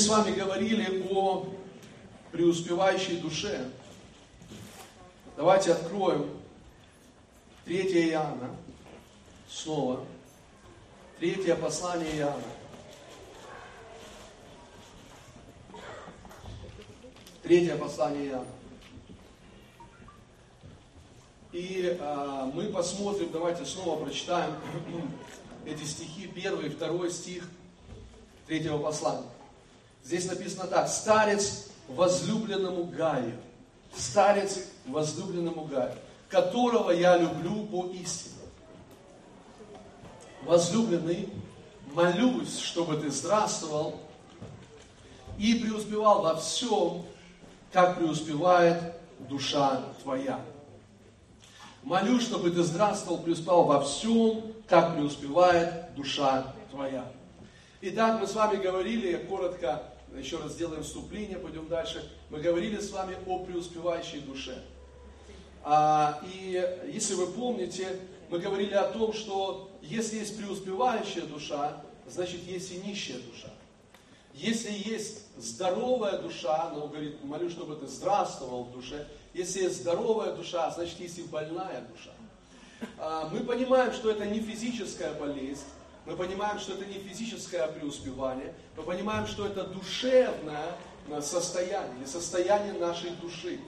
С вами говорили о преуспевающей душе. Давайте откроем 3 Иоанна снова. Третье послание Иоанна. Третье послание Иоанна. И а, мы посмотрим, давайте снова прочитаем эти стихи, первый второй стих третьего послания. Здесь написано так, старец возлюбленному Гаю, старец возлюбленному Гаю, которого я люблю по истине. Возлюбленный, молюсь, чтобы ты здравствовал и преуспевал во всем, как преуспевает душа твоя. Молюсь, чтобы ты здравствовал, преуспевал во всем, как преуспевает душа твоя. Итак, мы с вами говорили, коротко, еще раз сделаем вступление, пойдем дальше. Мы говорили с вами о преуспевающей душе. А, и если вы помните, мы говорили о том, что если есть преуспевающая душа, значит есть и нищая душа. Если есть здоровая душа, она говорит, молю, чтобы ты здравствовал в душе. Если есть здоровая душа, значит есть и больная душа. А, мы понимаем, что это не физическая болезнь, мы понимаем, что это не физическое преуспевание, мы понимаем, что это душевное э, состояние, состояние нашей души.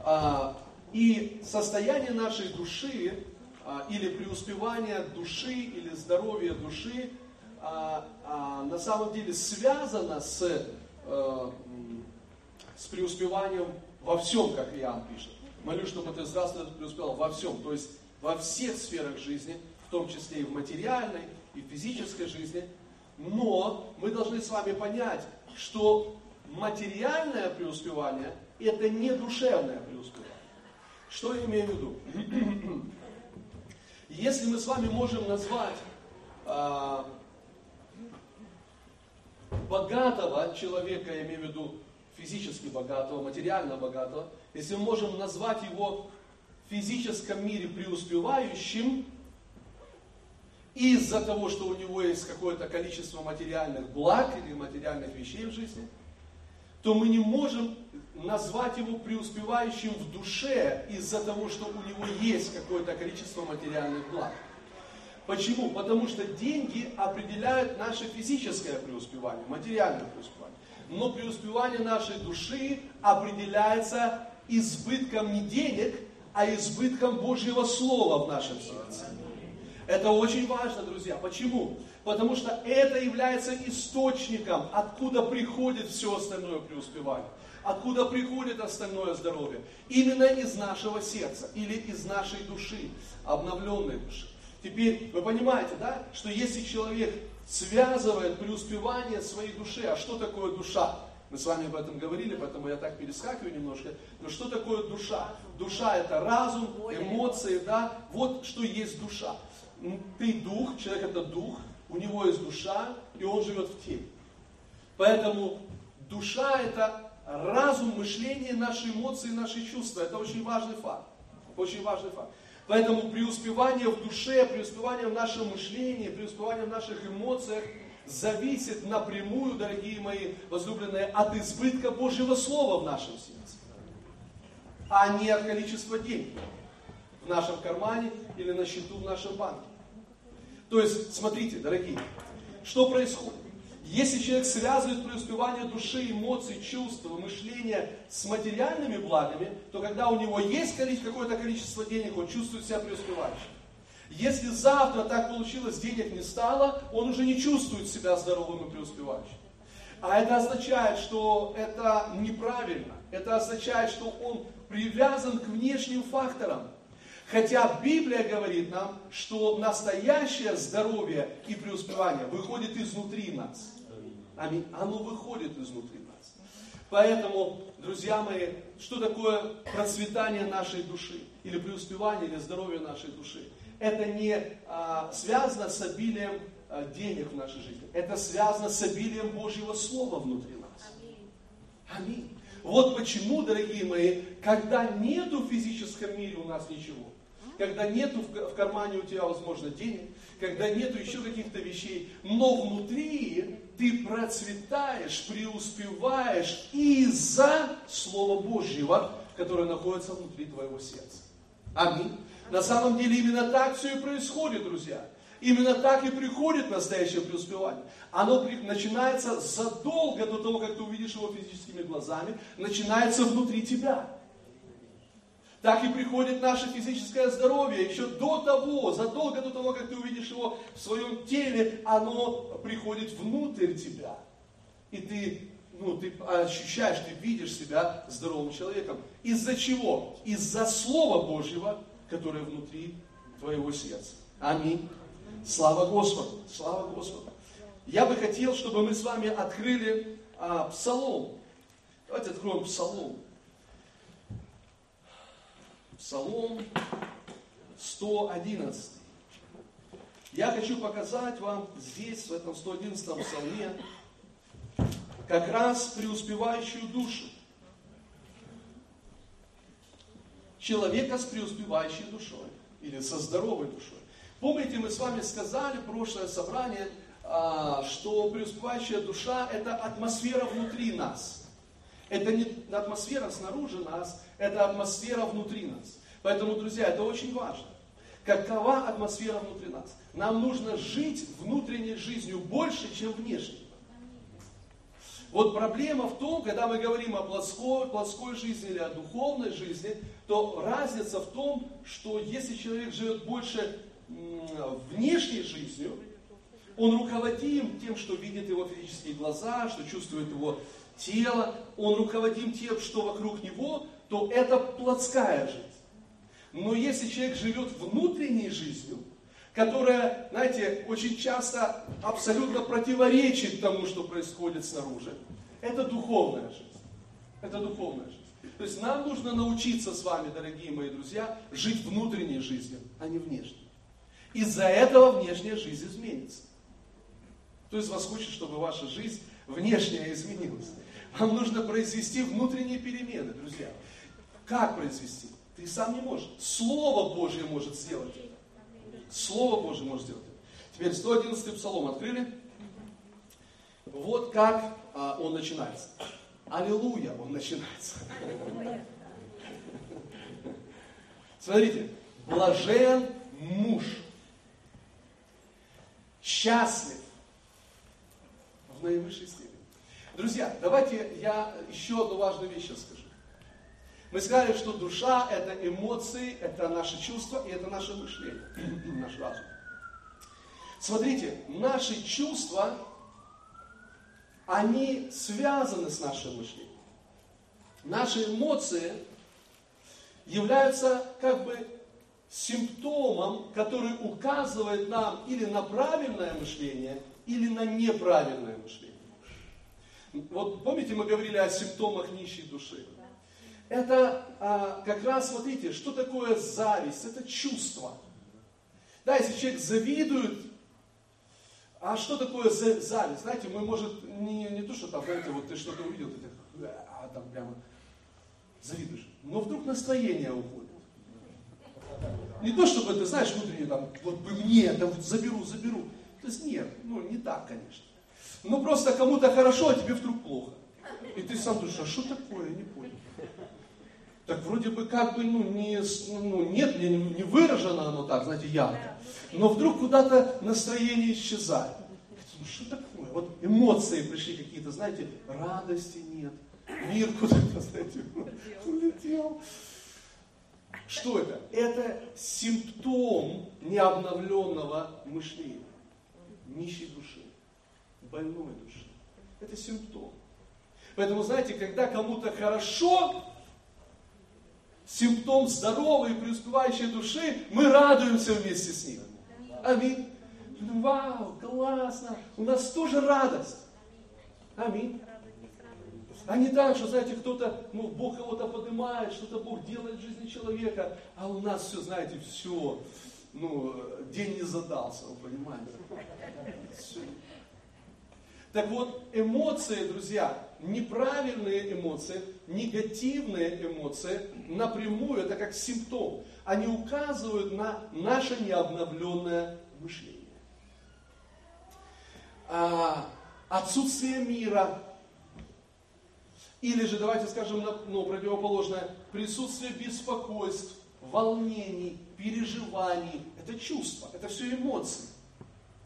А, и состояние нашей души, а, или преуспевание души, или здоровье души, а, на самом деле связано с, э, с преуспеванием во всем, как Иоанн пишет. Молю, чтобы ты здравствовал преуспевал во всем, то есть во всех сферах жизни, в том числе и в материальной, и в физической жизни. Но мы должны с вами понять, что материальное преуспевание – это не душевное преуспевание. Что я имею в виду? Если мы с вами можем назвать а, богатого человека, я имею в виду физически богатого, материально богатого, если мы можем назвать его в физическом мире преуспевающим, из-за того, что у него есть какое-то количество материальных благ или материальных вещей в жизни, то мы не можем назвать его преуспевающим в душе из-за того, что у него есть какое-то количество материальных благ. Почему? Потому что деньги определяют наше физическое преуспевание, материальное преуспевание. Но преуспевание нашей души определяется избытком не денег, а избытком Божьего Слова в нашем сердце. Это очень важно, друзья. Почему? Потому что это является источником, откуда приходит все остальное преуспевание. Откуда приходит остальное здоровье. Именно из нашего сердца или из нашей души, обновленной души. Теперь вы понимаете, да, что если человек связывает преуспевание своей души, а что такое душа? Мы с вами об этом говорили, поэтому я так перескакиваю немножко. Но что такое душа? Душа это разум, эмоции, да? Вот что есть душа ты дух, человек это дух, у него есть душа, и он живет в теле. Поэтому душа это разум, мышление, наши эмоции, наши чувства. Это очень важный факт. Очень важный факт. Поэтому преуспевание в душе, преуспевание в нашем мышлении, преуспевание в наших эмоциях зависит напрямую, дорогие мои возлюбленные, от избытка Божьего Слова в нашем сердце, а не от количества денег в нашем кармане или на счету в нашем банке. То есть, смотрите, дорогие, что происходит? Если человек связывает преуспевание души, эмоций, чувств, мышления с материальными благами, то когда у него есть какое-то количество денег, он чувствует себя преуспевающим. Если завтра так получилось, денег не стало, он уже не чувствует себя здоровым и преуспевающим. А это означает, что это неправильно. Это означает, что он привязан к внешним факторам. Хотя Библия говорит нам, что настоящее здоровье и преуспевание выходит изнутри нас. Аминь. Оно выходит изнутри нас. Поэтому, друзья мои, что такое процветание нашей души? Или преуспевание, или здоровье нашей души? Это не а, связано с обилием а, денег в нашей жизни. Это связано с обилием Божьего Слова внутри нас. Аминь. Вот почему, дорогие мои, когда нету в физическом мире у нас ничего, когда нету в кармане у тебя, возможно, денег, когда нету еще каких-то вещей, но внутри ты процветаешь, преуспеваешь из-за Слова Божьего, которое находится внутри твоего сердца. Аминь. На самом деле именно так все и происходит, друзья. Именно так и приходит настоящее преуспевание. Оно начинается задолго до того, как ты увидишь его физическими глазами, начинается внутри тебя. Так и приходит наше физическое здоровье. Еще до того, задолго до того, как ты увидишь его в своем теле, оно приходит внутрь тебя. И ты, ну, ты ощущаешь, ты видишь себя здоровым человеком. Из-за чего? Из-за Слова Божьего, которое внутри твоего сердца. Аминь. Слава Господу! Слава Господу! Я бы хотел, чтобы мы с вами открыли а, Псалом. Давайте откроем Псалом. Псалом 111. Я хочу показать вам здесь, в этом 111 псалме, как раз преуспевающую душу. Человека с преуспевающей душой. Или со здоровой душой. Помните, мы с вами сказали, прошлое собрание, а, что преуспевающая душа – это атмосфера внутри нас. Это не атмосфера снаружи нас, это атмосфера внутри нас. Поэтому, друзья, это очень важно. Какова атмосфера внутри нас? Нам нужно жить внутренней жизнью больше, чем внешней. Вот проблема в том, когда мы говорим о плоской, плоской жизни или о духовной жизни, то разница в том, что если человек живет больше внешней жизнью, он руководим тем, что видит его физические глаза, что чувствует его тело, он руководим тем, что вокруг него, то это плотская жизнь. Но если человек живет внутренней жизнью, которая, знаете, очень часто абсолютно противоречит тому, что происходит снаружи, это духовная жизнь. Это духовная жизнь. То есть нам нужно научиться с вами, дорогие мои друзья, жить внутренней жизнью, а не внешней. Из-за этого внешняя жизнь изменится. То есть вас хочет, чтобы ваша жизнь внешняя изменилась. Вам нужно произвести внутренние перемены, друзья. Как произвести? Ты сам не можешь. Слово Божье может сделать это. Слово Божье может сделать это. Теперь 111 псалом открыли. Вот как а, он начинается. Аллилуйя, он начинается. Смотрите, блажен муж, счастлив в наивысшей степени. Друзья, давайте я еще одну важную вещь скажу. Мы сказали, что душа – это эмоции, это наши чувства и это наше мышление, наш разум. Смотрите, наши чувства, они связаны с нашим мышлением. Наши эмоции являются как бы симптомом, который указывает нам или на правильное мышление, или на неправильное мышление. Вот помните, мы говорили о симптомах нищей души. Это а, как раз, смотрите, что такое зависть? Это чувство. Да, если человек завидует, а что такое зависть? Знаете, мы, может, не, не то, что там, знаете, вот ты что-то увидел, ты так, а там прямо завидуешь. Но вдруг настроение уходит. Не то, чтобы ты, знаешь, внутренне там, вот бы мне, там заберу, заберу. То есть нет, ну не так, конечно. Но просто кому-то хорошо, а тебе вдруг плохо. И ты сам думаешь, а что такое, я не понял. Так вроде бы как бы, ну, не, ну нет, не, не выражено оно так, знаете, ярко. Но вдруг куда-то настроение исчезает. Ну что такое? Вот эмоции пришли какие-то, знаете, радости нет. Мир куда-то, знаете, улетел. Что это? Это симптом необновленного мышления, нищей души, больной души. Это симптом. Поэтому, знаете, когда кому-то хорошо, симптом здоровой и преуспевающей души, мы радуемся вместе с ним. Аминь. Вау, классно. У нас тоже радость. Аминь. А не так, что, знаете, кто-то, ну, Бог кого-то поднимает, что-то Бог делает в жизни человека, а у нас все, знаете, все, ну, день не задался, вы понимаете? Все. Так вот, эмоции, друзья, неправильные эмоции, негативные эмоции, напрямую, это как симптом, они указывают на наше необновленное мышление. А, отсутствие мира, или же, давайте скажем, ну, противоположное, присутствие беспокойств, волнений, переживаний. Это чувства, это все эмоции.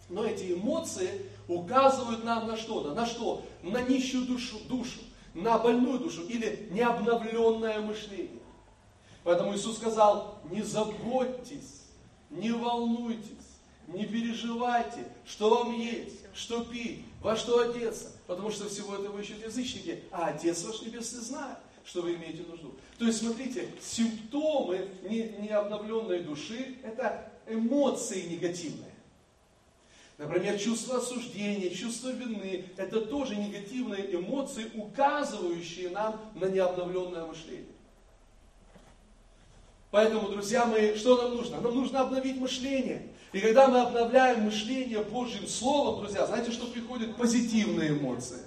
Но эти эмоции указывают нам на что-то. На что? На нищую душу, душу, на больную душу или необновленное мышление. Поэтому Иисус сказал, не заботьтесь, не волнуйтесь, не переживайте, что вам есть, что пить, во что одеться, потому что всего этого ищут язычники, а Отец ваш Небесный знает, что вы имеете нужду. То есть, смотрите, симптомы необновленной души – это эмоции негативные. Например, чувство осуждения, чувство вины – это тоже негативные эмоции, указывающие нам на необновленное мышление. Поэтому, друзья мои, что нам нужно? Нам нужно обновить мышление. И когда мы обновляем мышление Божьим Словом, друзья, знаете, что приходит? Позитивные эмоции.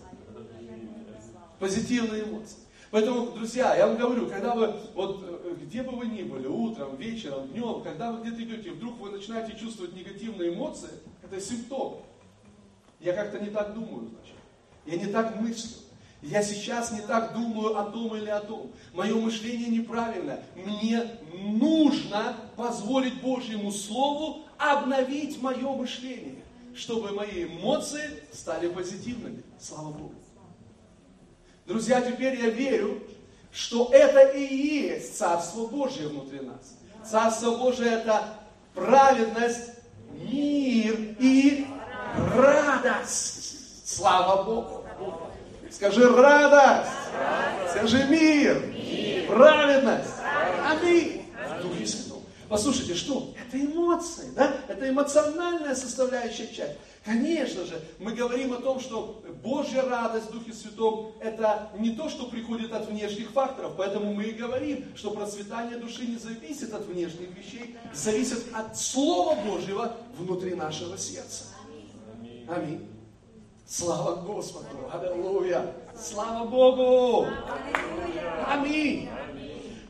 Позитивные эмоции. Поэтому, друзья, я вам говорю, когда вы, вот э, где бы вы ни были, утром, вечером, днем, когда вы где-то идете, вдруг вы начинаете чувствовать негативные эмоции, это симптом. Я как-то не так думаю, значит. Я не так мыслю. Я сейчас не так думаю о том или о том. Мое мышление неправильно. Мне нужно позволить Божьему Слову обновить мое мышление, чтобы мои эмоции стали позитивными. Слава Богу. Друзья, теперь я верю, что это и есть Царство Божье внутри нас. Царство Божье это праведность, мир и радость. Слава Богу. Скажи радость. Скажи мир. мир. Праведность. Аминь. Послушайте, что? Это эмоции, да? Это эмоциональная составляющая часть. Конечно же, мы говорим о том, что Божья радость в Духе Святом – это не то, что приходит от внешних факторов. Поэтому мы и говорим, что процветание души не зависит от внешних вещей, зависит от Слова Божьего внутри нашего сердца. Аминь. Слава Господу! Аллилуйя! Слава Богу! Аминь!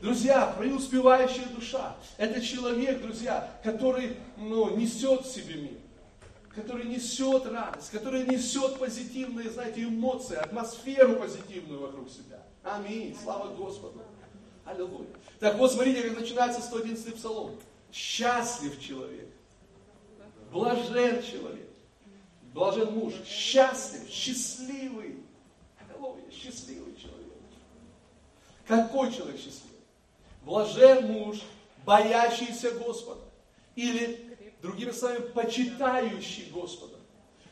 Друзья, преуспевающая душа – это человек, друзья, который ну, несет в себе мир, который несет радость, который несет позитивные, знаете, эмоции, атмосферу позитивную вокруг себя. Аминь. Слава Господу. Аллилуйя. Так вот, смотрите, как начинается 111 псалом. Счастлив человек, блажен человек, Блажен муж, счастлив, счастливый. Аллилуйя, счастливый человек. Какой человек счастливый? Блажен муж, боящийся Господа. Или, другими словами, почитающий Господа.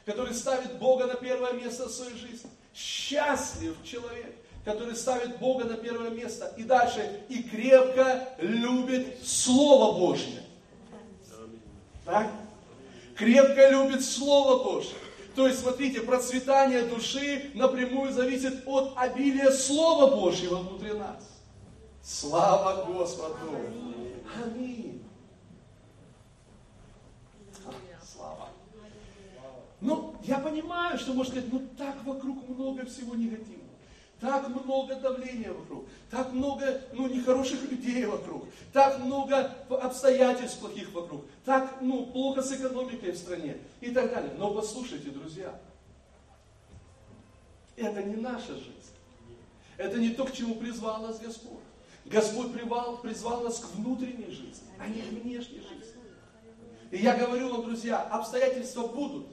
Который ставит Бога на первое место в своей жизни. Счастлив человек, который ставит Бога на первое место. И дальше, и крепко любит Слово Божье. Так? крепко любит Слово Божье. То есть, смотрите, процветание души напрямую зависит от обилия Слова Божьего внутри нас. Слава Господу! Аминь. Слава. Ну, я понимаю, что, может сказать, ну так вокруг много всего негативного. Так много давления вокруг, так много ну, нехороших людей вокруг, так много обстоятельств плохих вокруг, так ну, плохо с экономикой в стране и так далее. Но послушайте, друзья, это не наша жизнь. Это не то, к чему призвал нас Господь. Господь призвал, призвал нас к внутренней жизни, а не к внешней жизни. И я говорю вам, друзья, обстоятельства будут.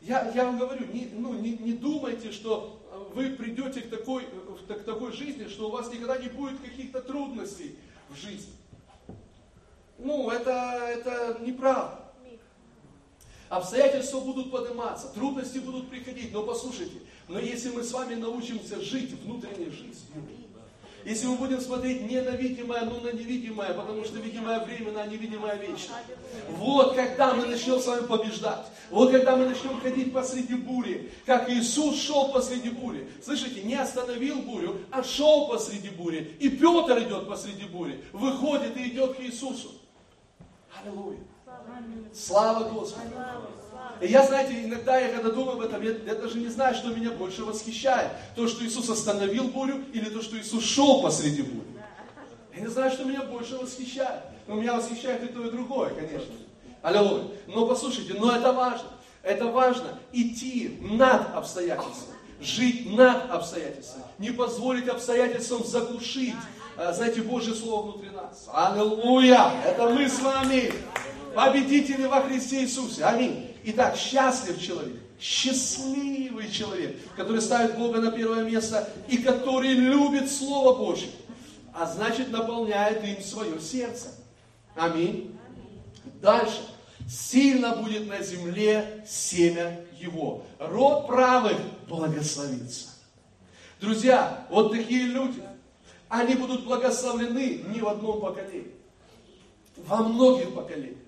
Я, я вам говорю, не, ну, не, не думайте, что вы придете к такой, к такой жизни, что у вас никогда не будет каких-то трудностей в жизни. Ну, это, это неправда. Обстоятельства будут подниматься, трудности будут приходить, но послушайте, но если мы с вами научимся жить внутренней жизнью, если мы будем смотреть не на видимое, но на невидимое, потому что видимое временно, а невидимое вечно. Вот когда мы начнем с вами побеждать. Вот когда мы начнем ходить посреди бури. Как Иисус шел посреди бури. Слышите, не остановил бурю, а шел посреди бури. И Петр идет посреди бури. Выходит и идет к Иисусу. Аллилуйя. Слава Господу. И я, знаете, иногда я когда думаю об этом, я, я даже не знаю, что меня больше восхищает. То, что Иисус остановил бурю, или то, что Иисус шел посреди бури. Я не знаю, что меня больше восхищает. Но меня восхищает и то, и другое, конечно. Аллилуйя. Но послушайте, но это важно. Это важно идти над обстоятельствами, жить над обстоятельствами, не позволить обстоятельствам заглушить, а, знаете, Божье Слово внутри нас. Аллилуйя! Это мы с вами, победители во Христе Иисусе. Аминь. Итак, счастлив человек, счастливый человек, который ставит Бога на первое место и который любит Слово Божье, а значит наполняет им свое сердце. Аминь. Дальше. Сильно будет на земле семя его. Род правых благословится. Друзья, вот такие люди, они будут благословлены не в одном поколении, во многих поколениях.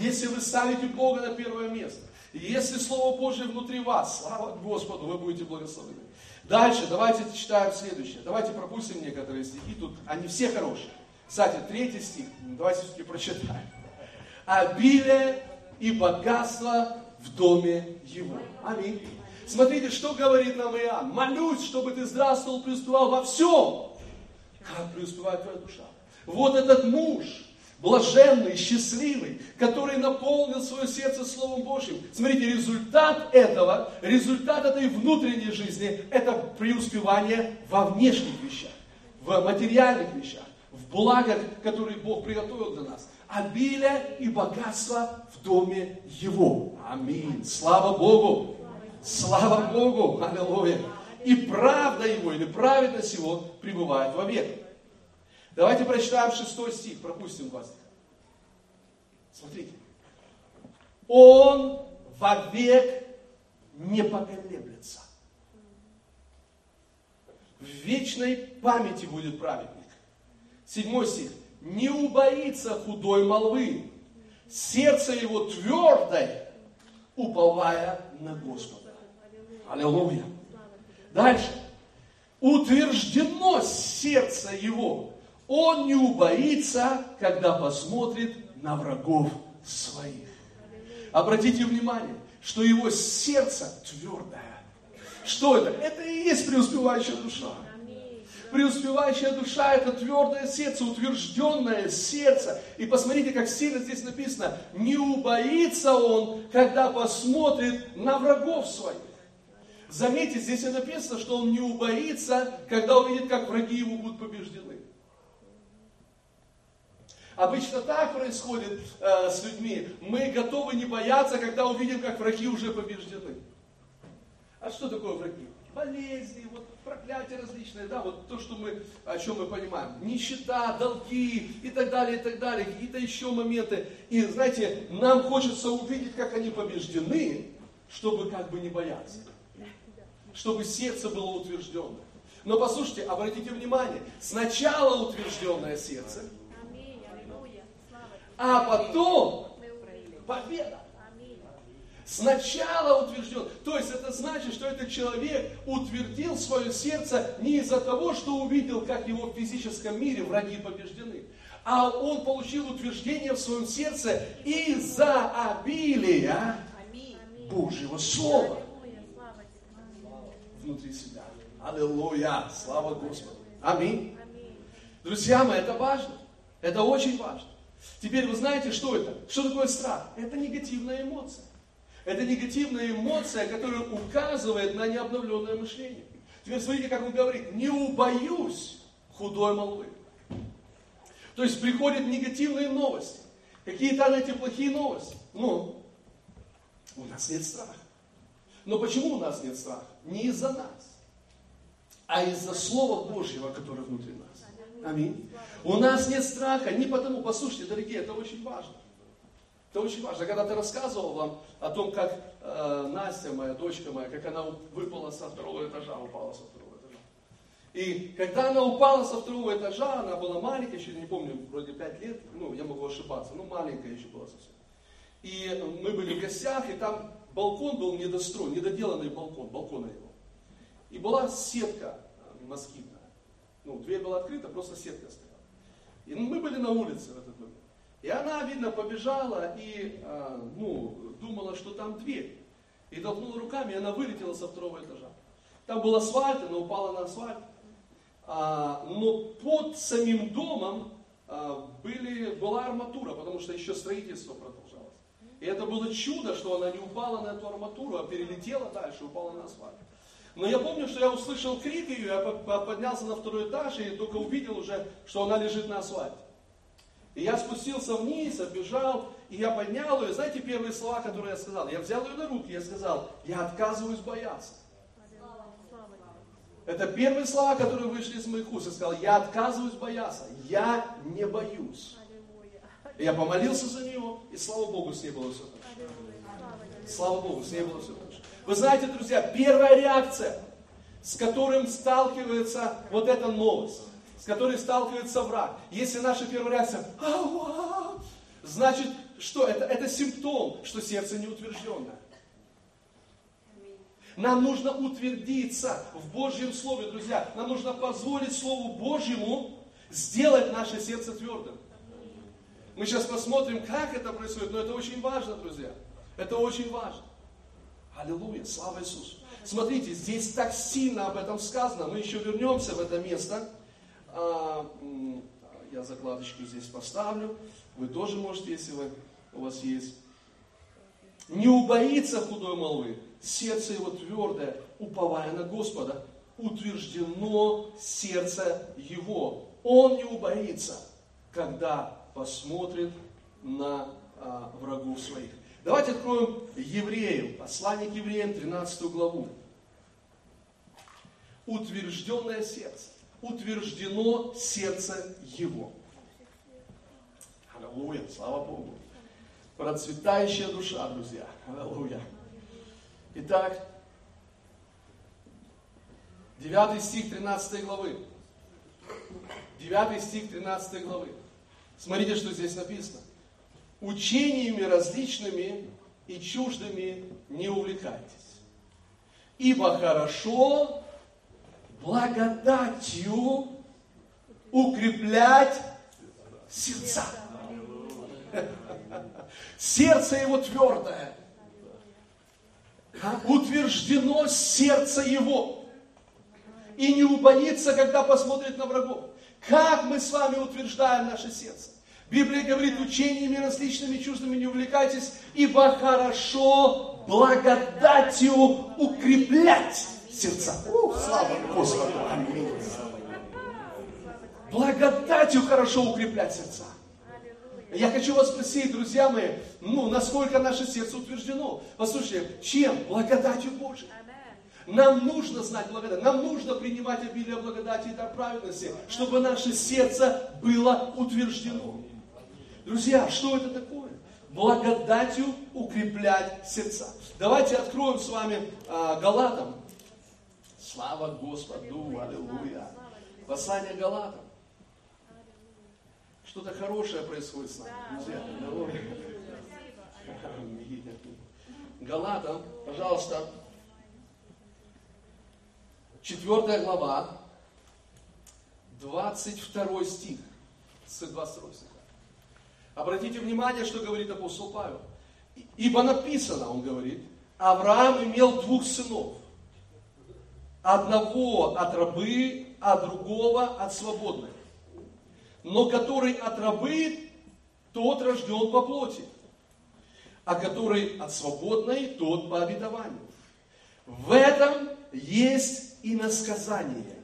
Если вы ставите Бога на первое место, если Слово Божье внутри вас, слава Господу, вы будете благословены. Дальше, давайте читаем следующее. Давайте пропустим некоторые стихи, тут они все хорошие. Кстати, третий стих, давайте все-таки прочитаем. Обилие и богатство в доме его. Аминь. Смотрите, что говорит нам Иоанн. Молюсь, чтобы ты здравствовал, преуспевал во всем. Как преуспевает твоя душа? Вот этот муж, блаженный, счастливый, который наполнил свое сердце Словом Божьим. Смотрите, результат этого, результат этой внутренней жизни, это преуспевание во внешних вещах, в материальных вещах, в благах, которые Бог приготовил для нас. Обилие и богатство в доме Его. Аминь. Слава Богу. Слава Богу. Аллилуйя. И правда Его, или праведность Его пребывает вовек. Давайте прочитаем шестой стих, пропустим стиха. Смотрите. Он вовек не поколеблется. В вечной памяти будет праведник. Седьмой стих. Не убоится худой молвы. Сердце его твердое, уповая на Господа. Аллилуйя. Дальше. Утверждено сердце его он не убоится, когда посмотрит на врагов своих. Обратите внимание, что его сердце твердое. Что это? Это и есть преуспевающая душа. Преуспевающая душа – это твердое сердце, утвержденное сердце. И посмотрите, как сильно здесь написано. Не убоится он, когда посмотрит на врагов своих. Заметьте, здесь написано, что он не убоится, когда увидит, как враги его будут побеждены. Обычно так происходит э, с людьми. Мы готовы не бояться, когда увидим, как враги уже побеждены. А что такое враги? Болезни, вот проклятия различные, да, вот то, что мы, о чем мы понимаем. Нищета, долги и так далее, и так далее, какие-то еще моменты. И знаете, нам хочется увидеть, как они побеждены, чтобы как бы не бояться. Чтобы сердце было утвержденное. Но послушайте, обратите внимание, сначала утвержденное сердце – а потом победа. Сначала утвержден. То есть это значит, что этот человек утвердил свое сердце не из-за того, что увидел, как его в физическом мире враги побеждены, а он получил утверждение в своем сердце из-за обилия Божьего Слова внутри себя. Аллилуйя! Слава Господу! Аминь! Друзья мои, это важно. Это очень важно. Теперь вы знаете, что это? Что такое страх? Это негативная эмоция. Это негативная эмоция, которая указывает на необновленное мышление. Теперь смотрите, как он говорит, не убоюсь худой молвы. То есть приходят негативные новости. Какие-то, знаете, плохие новости. Ну, у нас нет страха. Но почему у нас нет страха? Не из-за нас, а из-за Слова Божьего, которое внутри нас. Аминь. У нас нет страха не потому, послушайте, дорогие, это очень важно. Это очень важно. Когда ты рассказывал вам о том, как э, Настя, моя дочка моя, как она выпала со второго этажа, упала со второго этажа. И когда она упала со второго этажа, она была маленькая, еще не помню, вроде 5 лет, ну, я могу ошибаться, ну, маленькая еще была совсем. И мы были в гостях, и там балкон был недостроен, недоделанный балкон, балкона его. И была сетка э, москитная. Ну, дверь была открыта, просто сетка стояла. И мы были на улице в этот момент. И она, видно, побежала и, а, ну, думала, что там дверь. И толкнула руками, и она вылетела со второго этажа. Там был асфальт, она упала на асфальт. А, но под самим домом а, были, была арматура, потому что еще строительство продолжалось. И это было чудо, что она не упала на эту арматуру, а перелетела дальше, упала на асфальт. Но я помню, что я услышал крик ее, я поднялся на второй этаж и только увидел уже, что она лежит на асфальте. И я спустился вниз, оббежал, и я поднял ее. Знаете, первые слова, которые я сказал? Я взял ее на руки, я сказал, я отказываюсь бояться. Это первые слова, которые вышли из моих уст. Я сказал, я отказываюсь бояться, я не боюсь. И я помолился за нее, и слава Богу, с ней было все хорошо. Слава Богу, с ней было все хорошо. Вы знаете, друзья, первая реакция, с которым сталкивается вот эта новость, с которой сталкивается враг. Если наша первая реакция, значит, что это? Это симптом, что сердце неутвержденное. Нам нужно утвердиться в Божьем Слове, друзья. Нам нужно позволить Слову Божьему сделать наше сердце твердым. Мы сейчас посмотрим, как это происходит, но это очень важно, друзья. Это очень важно. Аллилуйя, слава Иисусу. Смотрите, здесь так сильно об этом сказано. Мы еще вернемся в это место. А, я закладочку здесь поставлю. Вы тоже можете, если вы, у вас есть. Не убоится худой молвы, сердце его твердое, уповая на Господа, утверждено сердце его. Он не убоится, когда посмотрит на а, врагов своих. Давайте откроем Евреев, послание к Евреям, 13 главу. Утвержденное сердце. Утверждено сердце его. Аллилуйя, слава Богу. Процветающая душа, друзья. Аллилуйя. Итак, 9 стих 13 главы. 9 стих 13 главы. Смотрите, что здесь написано учениями различными и чуждыми не увлекайтесь. Ибо хорошо благодатью укреплять сердца. Сердце его твердое. Утверждено сердце его. И не убоится, когда посмотрит на врагов. Как мы с вами утверждаем наше сердце? Библия говорит, учениями различными чувствами не увлекайтесь, ибо хорошо благодатью укреплять сердца. О, слава Господу! Аминь. Благодатью хорошо укреплять сердца. Я хочу вас спросить, друзья мои, ну, насколько наше сердце утверждено. Послушайте, чем? Благодатью Божией. Нам нужно знать благодать, нам нужно принимать обилие благодати и праведности, чтобы наше сердце было утверждено. Друзья, что это такое? Благодатью укреплять сердца. Давайте откроем с вами а, Галатам. Слава Господу, аллилуйя. Послание Галатам. Что-то хорошее происходит с нами, друзья. Галатам, пожалуйста, четвертая глава, 22 стих, с 22 стих. Обратите внимание, что говорит апостол Павел. Ибо написано, он говорит, Авраам имел двух сынов. Одного от рабы, а другого от свободной. Но который от рабы, тот рожден по плоти. А который от свободной, тот по обетованию. В этом есть и насказание.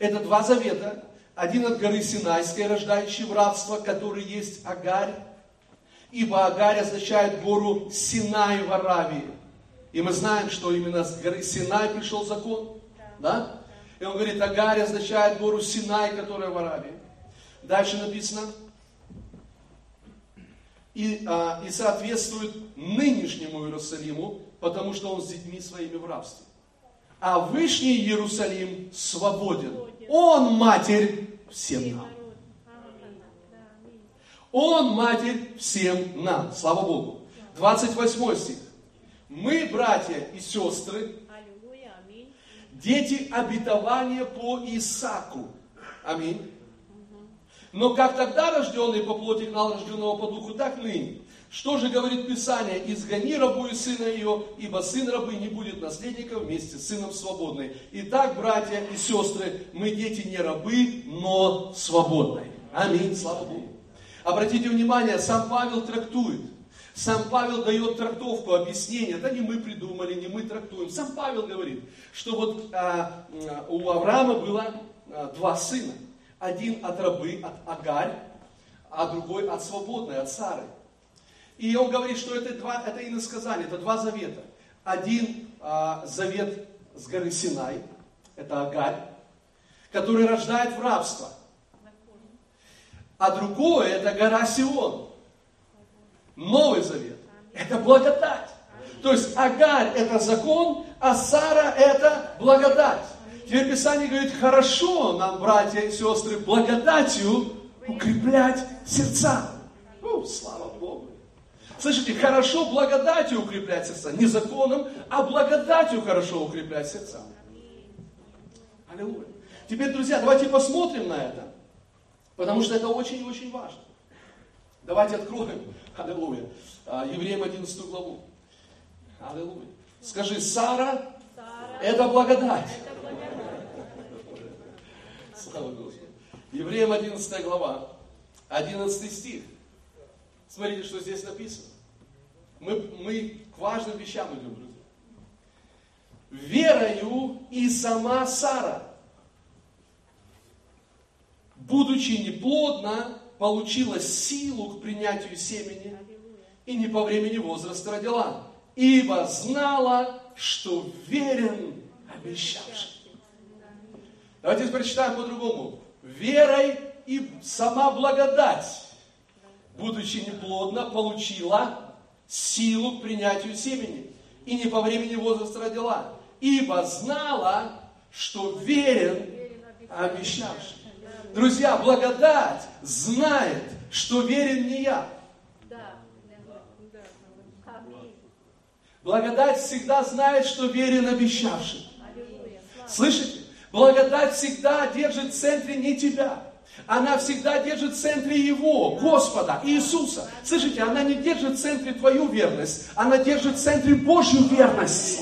Это два завета, один от горы Синайской, рождающий в рабство, который есть Агарь. Ибо Агарь означает гору Синай в Аравии. И мы знаем, что именно с горы Синай пришел закон. Да? И он говорит, Агарь означает гору Синай, которая в Аравии. Дальше написано, и, а, и соответствует нынешнему Иерусалиму, потому что он с детьми своими в рабстве. А Вышний Иерусалим свободен. Он матерь всем нам. Он матерь всем нам. Слава Богу. 28 стих. Мы, братья и сестры, дети обетования по Исаку. Аминь. Но как тогда рожденный по плоти гнал рожденного по духу, так ныне. Что же говорит Писание? Изгони рабу и сына ее, ибо сын рабы не будет наследника вместе с сыном свободной. Итак, братья и сестры, мы дети не рабы, но свободные. Аминь, слава Богу. Обратите внимание, сам Павел трактует. Сам Павел дает трактовку, объяснение. Это не мы придумали, не мы трактуем. Сам Павел говорит, что вот а, у Авраама было а, два сына. Один от рабы, от Агарь, а другой от свободной, от Сары. И он говорит, что это, два, это иносказание, это два завета. Один а, завет с горы Синай, это Агарь, который рождает в рабство. А другое это гора Сион. Новый завет. Это благодать. То есть Агарь это закон, а Сара это благодать. Теперь Писание говорит, хорошо нам, братья и сестры, благодатью укреплять сердца. Ну, слава. Слышите, хорошо благодатью укреплять сердца. Не законом, а благодатью хорошо укреплять сердца. Аллилуйя. Теперь, друзья, давайте посмотрим на это. Потому что это очень и очень важно. Давайте откроем, аллилуйя, а, Евреям 11 главу. Аллилуйя. Скажи, Сара, Сара это благодать. Это благодать. Слава Господу. Евреям 11 глава, 11 стих. Смотрите, что здесь написано. Мы, мы к важным вещам идем, друзья. Верою и сама Сара, будучи неплодна, получила силу к принятию семени и не по времени возраста родила, ибо знала, что верен обещавший. Давайте прочитаем по-другому. Верой и сама благодать, будучи неплодна, получила силу к принятию семени и не по времени возраста родила, ибо знала, что верен обещавший. Друзья, благодать знает, что верен не я. Благодать всегда знает, что верен обещавший. Слышите? Благодать всегда держит в центре не тебя. Она всегда держит в центре Его, Господа, Иисуса. Слышите, она не держит в центре твою верность, она держит в центре Божью верность.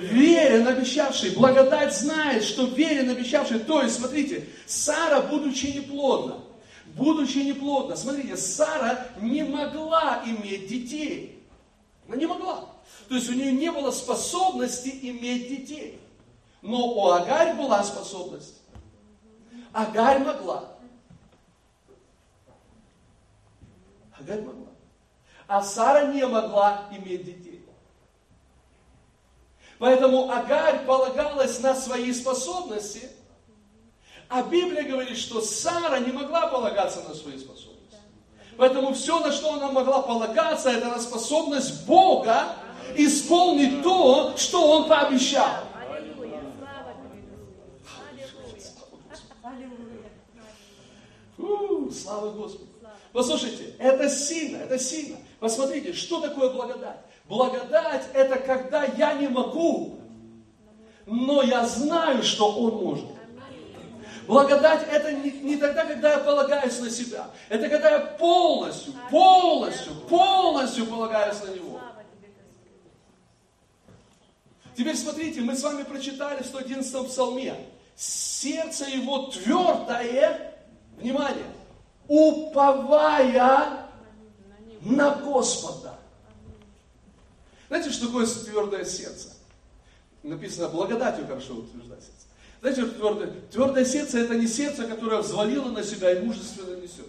Верен обещавший, благодать знает, что верен обещавший. То есть, смотрите, Сара, будучи неплодна, будучи неплодна, смотрите, Сара не могла иметь детей. Она не могла. То есть у нее не было способности иметь детей. Но у Агарь была способность. Агарь могла. Агарь могла. А Сара не могла иметь детей. Поэтому Агарь полагалась на свои способности, а Библия говорит, что Сара не могла полагаться на свои способности. Поэтому все, на что она могла полагаться, это на способность Бога исполнить то, что Он пообещал. Слава Господу. Послушайте, это сильно, это сильно. Посмотрите, что такое благодать? Благодать это когда я не могу, но я знаю, что Он может. Благодать это не, не тогда, когда я полагаюсь на себя. Это когда я полностью, полностью, полностью полагаюсь на Него. Теперь смотрите, мы с вами прочитали в 111 псалме. Сердце его твердое, внимание, уповая на Господа. Знаете, что такое твердое сердце? Написано, благодатью хорошо утверждать сердце. Знаете, твердое, твердое сердце это не сердце, которое взвалило на себя и мужественно несет.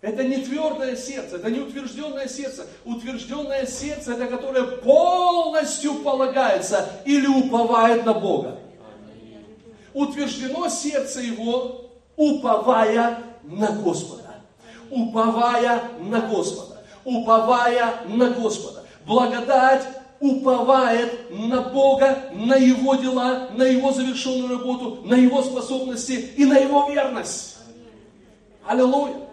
Это не твердое сердце, это не утвержденное сердце. Утвержденное сердце это которое полностью полагается или уповает на Бога. Утверждено сердце его, уповая на Господа. Уповая на Господа. Уповая на Господа. Благодать уповает на Бога, на Его дела, на Его завершенную работу, на Его способности и на Его верность. Аллилуйя.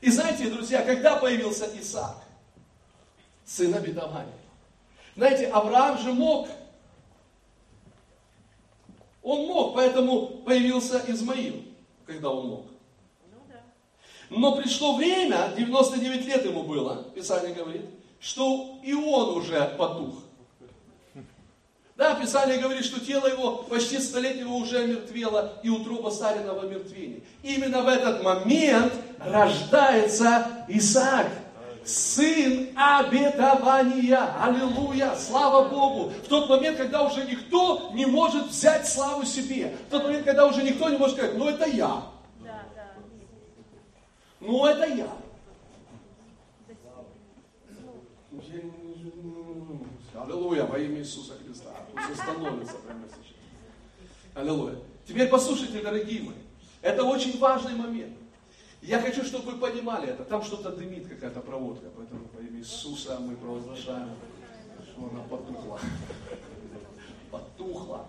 И знаете, друзья, когда появился Исаак, сын обетования? Знаете, Авраам же мог. Он мог, поэтому появился Измаил, когда он мог. Но пришло время, 99 лет ему было, Писание говорит, что и он уже потух. Да, Писание говорит, что тело его почти столетнего уже омертвело, и утроба Сарина в омертвении. Именно в этот момент рождается Исаак, сын обетования. Аллилуйя, слава Богу. В тот момент, когда уже никто не может взять славу себе. В тот момент, когда уже никто не может сказать, ну это я. Ну это я. Аллилуйя, во имя Иисуса Христа. Пусть остановится прямо сейчас. Аллилуйя. Теперь послушайте, дорогие мои. Это очень важный момент. Я хочу, чтобы вы понимали это. Там что-то дымит, какая-то проводка. Поэтому во имя Иисуса мы провозглашаем, что она потухла. Потухла.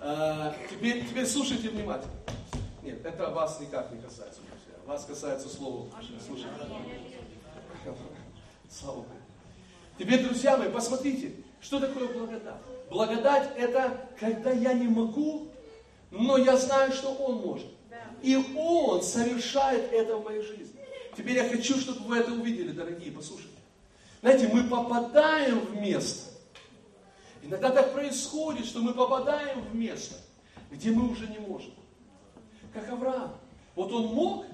А, теперь, теперь слушайте внимательно. Нет, это вас никак не касается, друзья. Вас касается слова. Слушайте. Слава Богу. Теперь, друзья мои, посмотрите, что такое благодать. Благодать это когда я не могу, но я знаю, что Он может. И Он совершает это в моей жизни. Теперь я хочу, чтобы вы это увидели, дорогие, послушайте. Знаете, мы попадаем в место. Иногда так происходит, что мы попадаем в место, где мы уже не можем. Как Авраам. Вот он мог,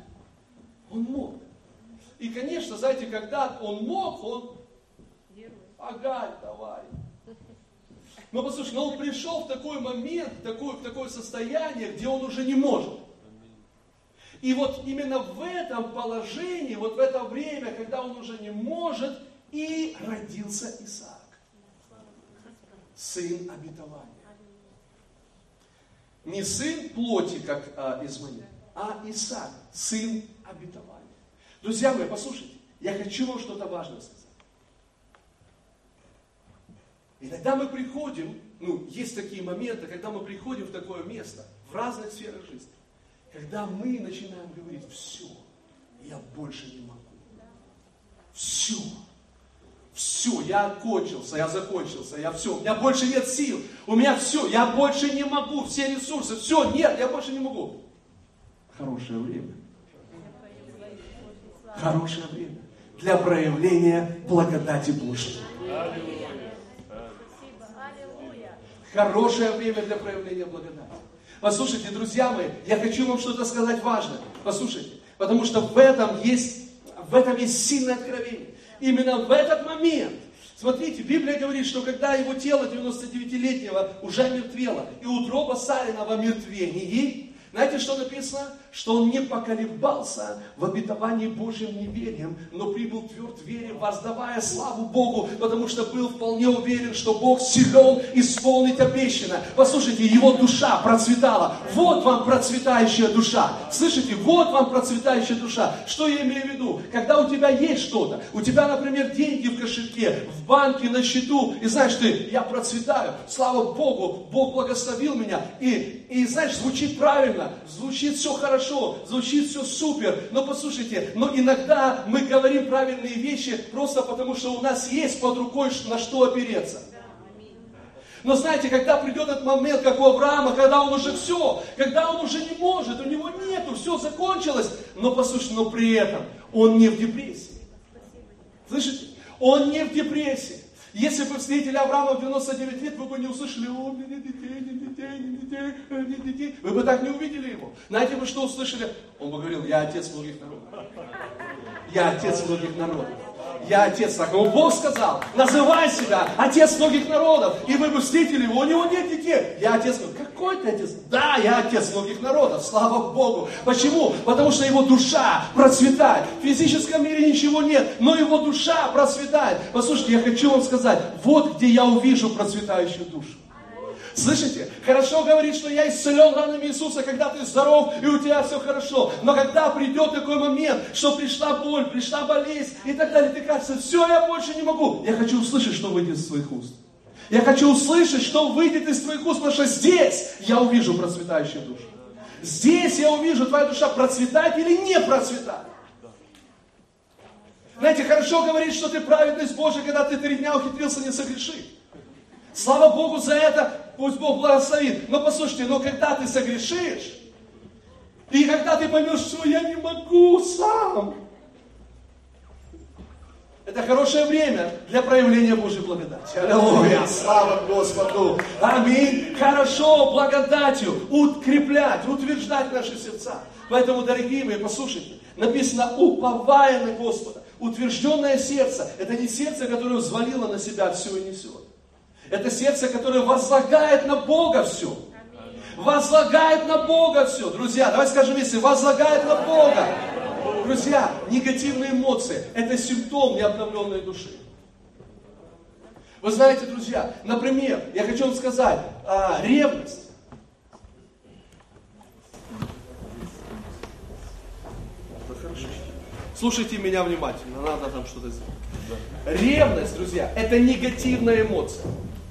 он мог. И, конечно, знаете, когда он мог, он Агаль, давай. Но послушай, но он пришел в такой момент, в такое, в такое состояние, где он уже не может. И вот именно в этом положении, вот в это время, когда он уже не может, и родился Исаак, сын обетования. Не сын плоти, как а, Измаил, а Исаак, сын обетования. Друзья мои, послушайте, я хочу вам что-то важное сказать. Иногда мы приходим, ну, есть такие моменты, когда мы приходим в такое место, в разных сферах жизни, когда мы начинаем говорить, все, я больше не могу. Все. Все, я окончился, я закончился, я все, у меня больше нет сил, у меня все, я больше не могу, все ресурсы, все, нет, я больше не могу. Хорошее время. Хорошее время для проявления благодати Божьей. Хорошее время для проявления благодати. Послушайте, друзья мои, я хочу вам что-то сказать важное. Послушайте, потому что в этом есть, в этом есть сильное откровение. Именно в этот момент Смотрите, Библия говорит, что когда его тело 99-летнего уже мертвело, и утроба Сарина в мертвении, знаете, что написано? Что он не поколебался в обетовании Божьим неверием, но прибыл тверд вере, воздавая славу Богу, потому что был вполне уверен, что Бог силен исполнить обещанное. Послушайте, его душа процветала. Вот вам процветающая душа. Слышите, вот вам процветающая душа. Что я имею в виду? Когда у тебя есть что-то, у тебя, например, деньги в кошельке, в банке, на счету, и знаешь ты, я процветаю, слава Богу, Бог благословил меня, и, и знаешь, звучит правильно, звучит все хорошо, звучит все супер, но послушайте, но иногда мы говорим правильные вещи просто потому, что у нас есть под рукой на что опереться. Но знаете, когда придет этот момент, как у Авраама, когда он уже все, когда он уже не может, у него нету, все закончилось, но послушайте, но при этом он не в депрессии. Слышите? Он не в депрессии. Если бы встретили Авраама в 99 лет, вы бы не услышали, о, у меня детей, не детей, не детей, не детей. Вы бы так не увидели его. Знаете, вы что услышали? Он бы говорил, я отец многих народов. Я отец многих народов я отец так. Но Бог сказал, называй себя отец многих народов. И вы бы встретили его, у него нет детей. Я отец. Какой ты отец? Да, я отец многих народов. Слава Богу. Почему? Потому что его душа процветает. В физическом мире ничего нет, но его душа процветает. Послушайте, я хочу вам сказать, вот где я увижу процветающую душу. Слышите? Хорошо говорит, что я исцелен ранами Иисуса, когда ты здоров и у тебя все хорошо. Но когда придет такой момент, что пришла боль, пришла болезнь и так далее, ты кажется, все, я больше не могу. Я хочу услышать, что выйдет из твоих уст. Я хочу услышать, что выйдет из твоих уст, потому что здесь я увижу процветающую душу. Здесь я увижу, твоя душа процветает или не процветает. Знаете, хорошо говорить, что ты праведность Божия, когда ты три дня ухитрился не согрешить. Слава Богу за это, пусть Бог благословит. Но послушайте, но когда ты согрешишь, и когда ты поймешь, что я не могу сам, Это хорошее время для проявления Божьей благодати. Аллилуйя! Слава Господу! Аминь! Хорошо благодатью укреплять, утверждать наши сердца. Поэтому, дорогие мои, послушайте, написано «уповая на Господа». Утвержденное сердце – это не сердце, которое взвалило на себя все и несет. Это сердце, которое возлагает на Бога все. Возлагает на Бога все. Друзья, давайте скажем вместе, возлагает на Бога. Друзья, негативные эмоции – это симптом необновленной души. Вы знаете, друзья, например, я хочу вам сказать, а, ревность. Слушайте меня внимательно, надо там что-то сделать. Ревность, друзья, это негативная эмоция.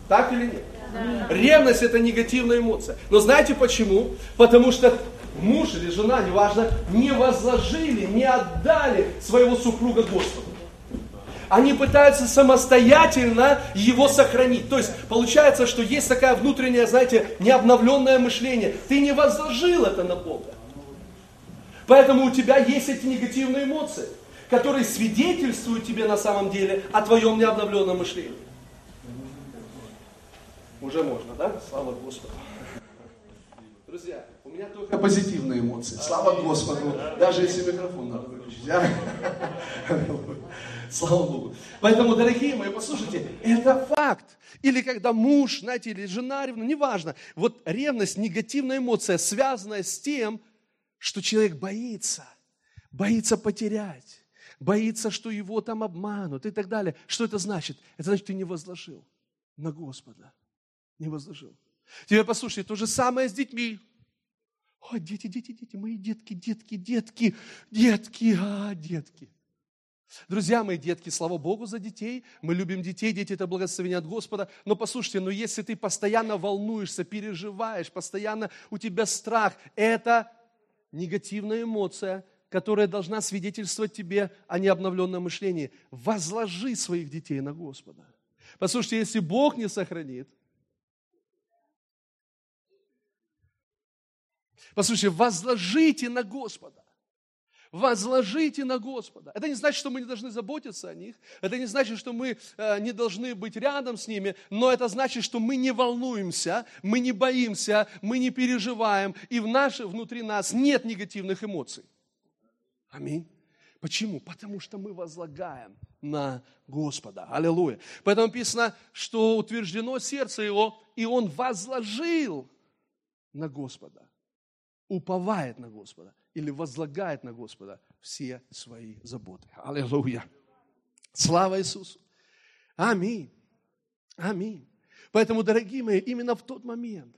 Так или нет? Да. Ревность это негативная эмоция. Но знаете почему? Потому что муж или жена, неважно, не возложили, не отдали своего супруга Господу. Они пытаются самостоятельно его сохранить. То есть получается, что есть такая внутренняя, знаете, необновленное мышление. Ты не возложил это на Бога. Поэтому у тебя есть эти негативные эмоции, которые свидетельствуют тебе на самом деле о твоем необновленном мышлении. Уже можно, да? Слава Господу. Друзья, у меня только позитивные эмоции. Слава Господу. Даже если микрофон надо выключить. А? Слава Богу. Поэтому, дорогие мои, послушайте, это факт. Или когда муж, знаете, или жена ревна, неважно. Вот ревность, негативная эмоция, связанная с тем, что человек боится, боится потерять, боится, что его там обманут и так далее. Что это значит? Это значит, ты не возложил на Господа. Не возложил. Теперь послушайте, то же самое с детьми. О, дети, дети, дети, мои детки, детки, детки, детки, а, детки. Друзья мои, детки, слава Богу за детей. Мы любим детей, дети это благословение от Господа. Но послушайте, но если ты постоянно волнуешься, переживаешь, постоянно у тебя страх, это негативная эмоция, которая должна свидетельствовать тебе о необновленном мышлении. Возложи своих детей на Господа. Послушайте, если Бог не сохранит, Послушайте, возложите на Господа. Возложите на Господа. Это не значит, что мы не должны заботиться о них. Это не значит, что мы э, не должны быть рядом с ними. Но это значит, что мы не волнуемся, мы не боимся, мы не переживаем. И в наш, внутри нас нет негативных эмоций. Аминь. Почему? Потому что мы возлагаем на Господа. Аллилуйя. Поэтому написано, что утверждено сердце его, и он возложил на Господа уповает на Господа или возлагает на Господа все свои заботы. Аллилуйя. Слава Иисусу. Аминь. Аминь. Поэтому, дорогие мои, именно в тот момент,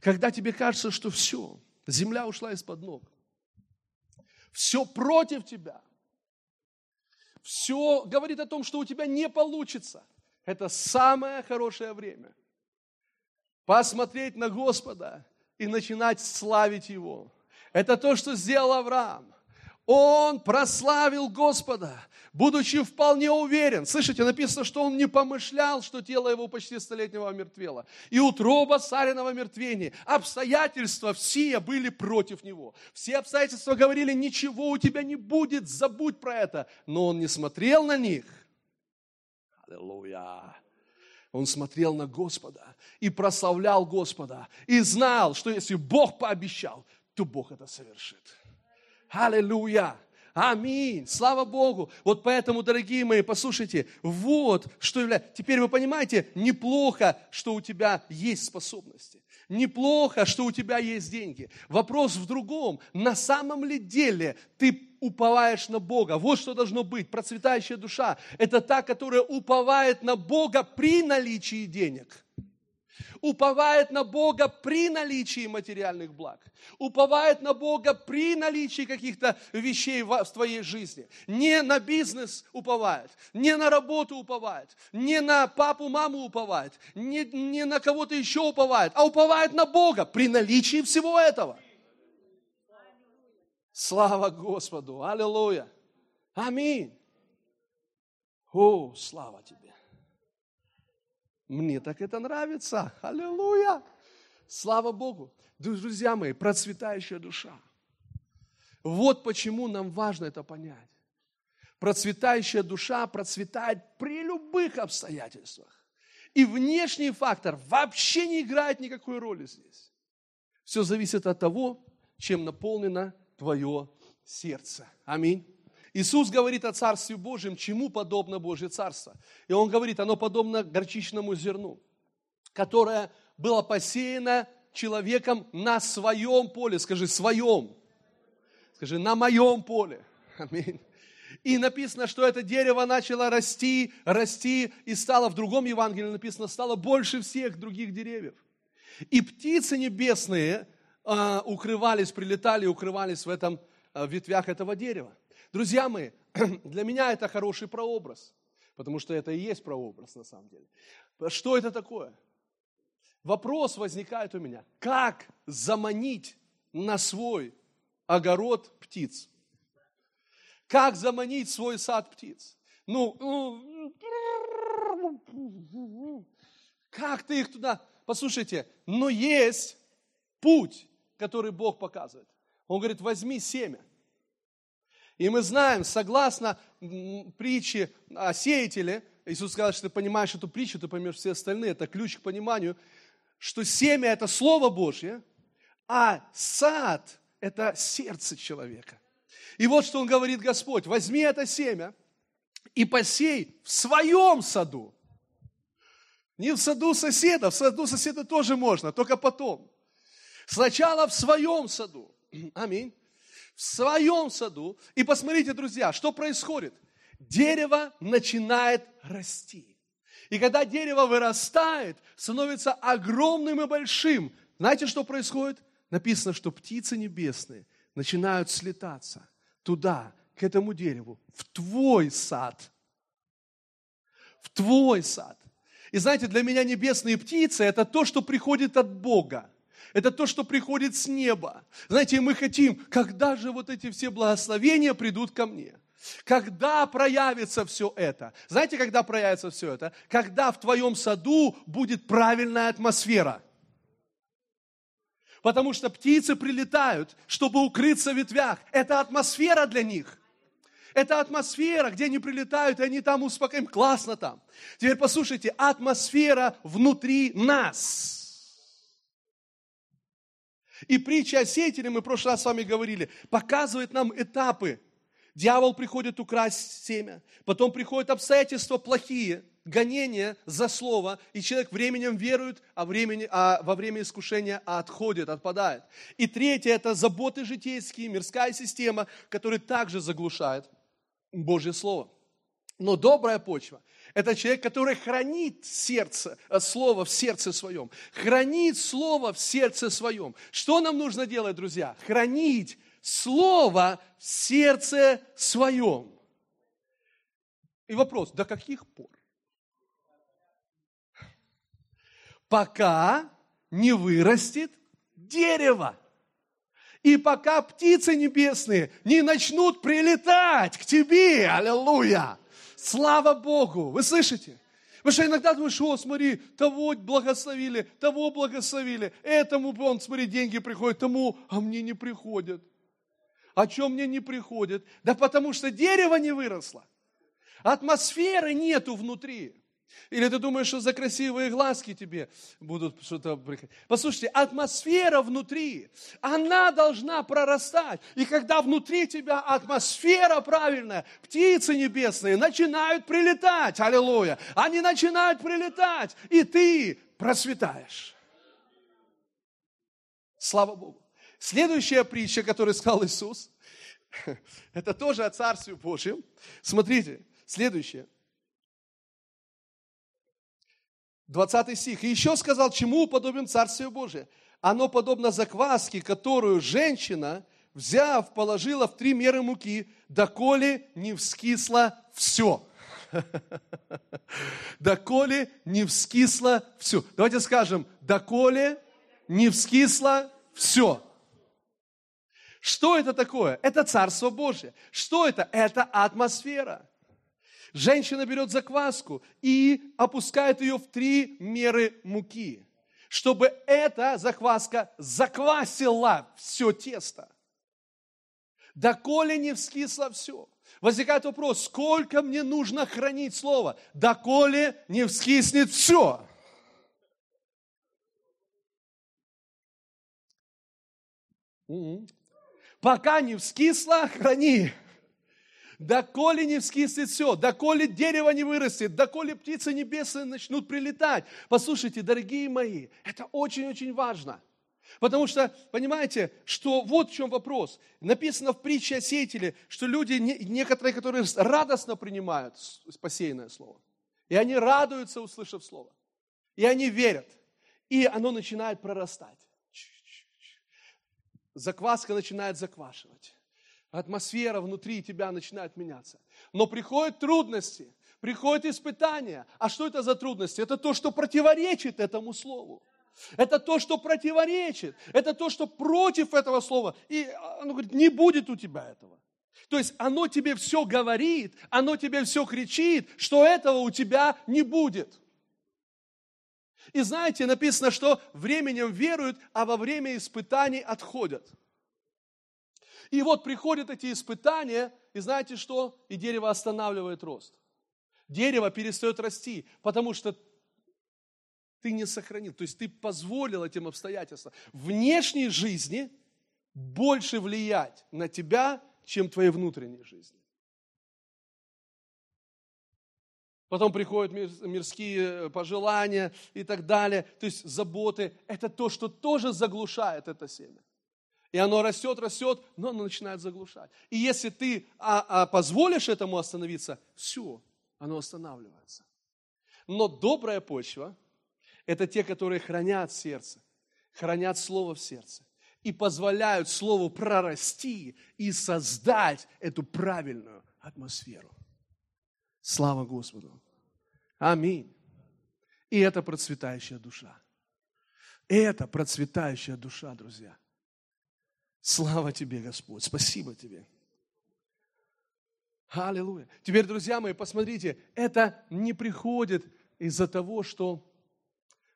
когда тебе кажется, что все, земля ушла из-под ног, все против тебя, все говорит о том, что у тебя не получится, это самое хорошее время. Посмотреть на Господа и начинать славить Его. Это то, что сделал Авраам. Он прославил Господа, будучи вполне уверен. Слышите, написано, что он не помышлял, что тело его почти столетнего мертвело. И утроба цариного мертвения. Обстоятельства все были против него. Все обстоятельства говорили, ничего у тебя не будет, забудь про это. Но он не смотрел на них. Аллилуйя. Он смотрел на Господа и прославлял Господа. И знал, что если Бог пообещал, то Бог это совершит. Аллилуйя! Аминь. Слава Богу. Вот поэтому, дорогие мои, послушайте, вот что является. Теперь вы понимаете, неплохо, что у тебя есть способности. Неплохо, что у тебя есть деньги. Вопрос в другом. На самом ли деле ты уповаешь на Бога? Вот что должно быть. Процветающая душа – это та, которая уповает на Бога при наличии денег уповает на Бога при наличии материальных благ, уповает на Бога при наличии каких-то вещей в твоей жизни. Не на бизнес уповает, не на работу уповает, не на папу, маму уповает, не, не на кого-то еще уповает, а уповает на Бога при наличии всего этого. Слава Господу! Аллилуйя! Аминь! О, слава тебе! Мне так это нравится. Аллилуйя. Слава Богу. Друзья мои, процветающая душа. Вот почему нам важно это понять. процветающая душа процветает при любых обстоятельствах. И внешний фактор вообще не играет никакой роли здесь. Все зависит от того, чем наполнено твое сердце. Аминь. Иисус говорит о Царстве Божьем, чему подобно Божье Царство. И Он говорит, оно подобно горчичному зерну, которое было посеяно человеком на своем поле. Скажи, своем. Скажи, на моем поле. Аминь. И написано, что это дерево начало расти, расти, и стало, в другом Евангелии написано, стало больше всех других деревьев. И птицы небесные а, укрывались, прилетали и укрывались в этом а, ветвях этого дерева. Друзья мои, для меня это хороший прообраз, потому что это и есть прообраз на самом деле. Что это такое? Вопрос возникает у меня, как заманить на свой огород птиц? Как заманить свой сад птиц? Ну, как ты их туда... Послушайте, но есть путь, который Бог показывает. Он говорит, возьми семя. И мы знаем, согласно притче о сеятеле, Иисус сказал, что ты понимаешь эту притчу, ты поймешь все остальные, это ключ к пониманию, что семя – это Слово Божье, а сад – это сердце человека. И вот что он говорит Господь, возьми это семя и посей в своем саду. Не в саду соседа, в саду соседа тоже можно, только потом. Сначала в своем саду. Аминь. В своем саду. И посмотрите, друзья, что происходит. Дерево начинает расти. И когда дерево вырастает, становится огромным и большим, знаете, что происходит? Написано, что птицы небесные начинают слетаться туда, к этому дереву, в твой сад. В твой сад. И знаете, для меня небесные птицы – это то, что приходит от Бога. Это то, что приходит с неба. Знаете, мы хотим, когда же вот эти все благословения придут ко мне? Когда проявится все это? Знаете, когда проявится все это? Когда в твоем саду будет правильная атмосфера – Потому что птицы прилетают, чтобы укрыться в ветвях. Это атмосфера для них. Это атмосфера, где они прилетают, и они там успокоим. Классно там. Теперь послушайте, атмосфера внутри нас. И притча о сеятеле, мы в прошлый раз с вами говорили, показывает нам этапы. Дьявол приходит украсть семя, потом приходят обстоятельства плохие – гонение за слово, и человек временем верует, а, времени, а во время искушения отходит, отпадает. И третье – это заботы житейские, мирская система, которая также заглушает Божье Слово. Но добрая почва – это человек, который хранит сердце, э, слово в сердце своем. Хранит слово в сердце своем. Что нам нужно делать, друзья? Хранить слово в сердце своем. И вопрос, до каких пор? пока не вырастет дерево. И пока птицы небесные не начнут прилетать к тебе, аллилуйя. Слава Богу. Вы слышите? Потому что иногда думаешь, о, смотри, того благословили, того благословили, этому, он, смотри, деньги приходят, тому, а мне не приходят. А чем мне не приходят? Да потому что дерево не выросло. Атмосферы нету внутри. Или ты думаешь, что за красивые глазки тебе будут что-то приходить? Послушайте, атмосфера внутри, она должна прорастать. И когда внутри тебя атмосфера правильная, птицы небесные начинают прилетать, аллилуйя, они начинают прилетать, и ты процветаешь. Слава Богу. Следующая притча, которую сказал Иисус, это тоже о Царстве Божьем. Смотрите, следующее. 20 стих. И еще сказал, чему подобен Царствие Божие? Оно подобно закваске, которую женщина, взяв, положила в три меры муки, доколе не вскисло все. Доколе не вскисло все. Давайте скажем, доколе не вскисло все. Что это такое? Это Царство Божие. Что это? Это атмосфера. Женщина берет закваску и опускает ее в три меры муки, чтобы эта закваска заквасила все тесто. Доколе не вскисло все. Возникает вопрос, сколько мне нужно хранить Слово, доколе не вскиснет все. Пока не вскисло, храни. Доколе не вскиснет все, доколе дерево не вырастет, доколе птицы небесные начнут прилетать. Послушайте, дорогие мои, это очень-очень важно. Потому что, понимаете, что вот в чем вопрос. Написано в притче о сеятеле, что люди, некоторые, которые радостно принимают посеянное слово. И они радуются, услышав слово. И они верят. И оно начинает прорастать. Закваска начинает заквашивать атмосфера внутри тебя начинает меняться. Но приходят трудности, приходят испытания. А что это за трудности? Это то, что противоречит этому слову. Это то, что противоречит. Это то, что против этого слова. И оно говорит, не будет у тебя этого. То есть оно тебе все говорит, оно тебе все кричит, что этого у тебя не будет. И знаете, написано, что временем веруют, а во время испытаний отходят. И вот приходят эти испытания, и знаете что? И дерево останавливает рост. Дерево перестает расти, потому что ты не сохранил, то есть ты позволил этим обстоятельствам внешней жизни больше влиять на тебя, чем твоей внутренней жизни. Потом приходят мирские пожелания и так далее, то есть заботы. Это то, что тоже заглушает это семя. И оно растет, растет, но оно начинает заглушать. И если ты а, а, позволишь этому остановиться, все, оно останавливается. Но добрая почва – это те, которые хранят сердце, хранят Слово в сердце и позволяют Слову прорасти и создать эту правильную атмосферу. Слава Господу! Аминь. И это процветающая душа. Это процветающая душа, друзья. Слава тебе, Господь. Спасибо тебе. Аллилуйя. Теперь, друзья мои, посмотрите, это не приходит из-за того, что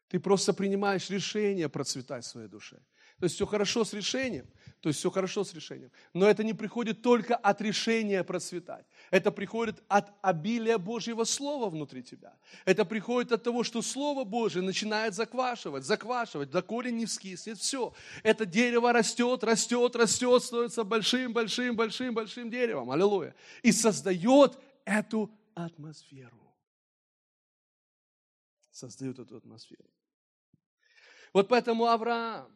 ты просто принимаешь решение процветать в своей душе. То есть все хорошо с решением, то есть все хорошо с решением. Но это не приходит только от решения процветать. Это приходит от обилия Божьего Слова внутри тебя. Это приходит от того, что Слово Божье начинает заквашивать, заквашивать, до корень не вскиснет, все. Это дерево растет, растет, растет, становится большим, большим, большим, большим деревом. Аллилуйя. И создает эту атмосферу. Создает эту атмосферу. Вот поэтому Авраам,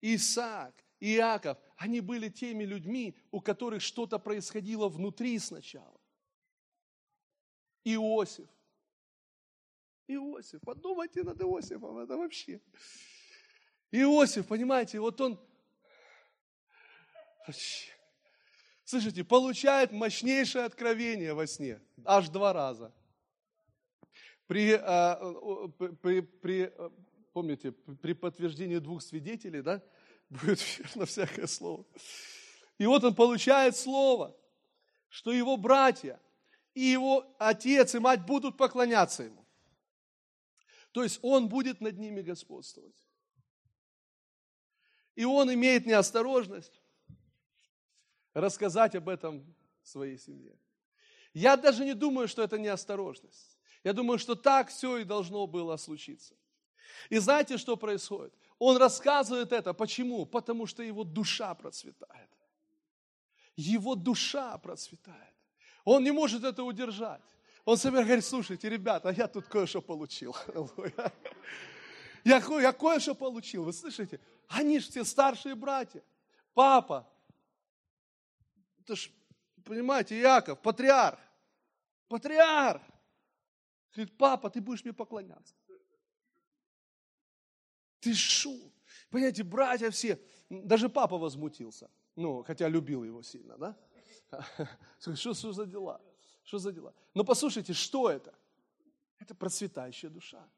Исаак, Иаков, они были теми людьми, у которых что-то происходило внутри сначала. Иосиф. Иосиф, подумайте над Иосифом, это вообще. Иосиф, понимаете, вот он, слышите, получает мощнейшее откровение во сне, аж два раза. При, а, при, при, помните, при подтверждении двух свидетелей, да, будет верно всякое слово. И вот он получает слово, что его братья и его отец и мать будут поклоняться ему. То есть он будет над ними господствовать. И он имеет неосторожность рассказать об этом своей семье. Я даже не думаю, что это неосторожность. Я думаю, что так все и должно было случиться. И знаете, что происходит? Он рассказывает это. Почему? Потому что его душа процветает. Его душа процветает. Он не может это удержать. Он себе говорит, слушайте, ребята, я тут кое-что получил. Я, я кое-что получил, вы слышите? Они же все старшие братья. Папа, это ж, понимаете, Яков, патриарх. Патриарх. Говорит, папа, ты будешь мне поклоняться. Ты шо? Понимаете, братья все, даже папа возмутился. Ну, хотя любил его сильно, да? Что, что за дела? Что за дела? Но послушайте, что это? Это процветающая душа.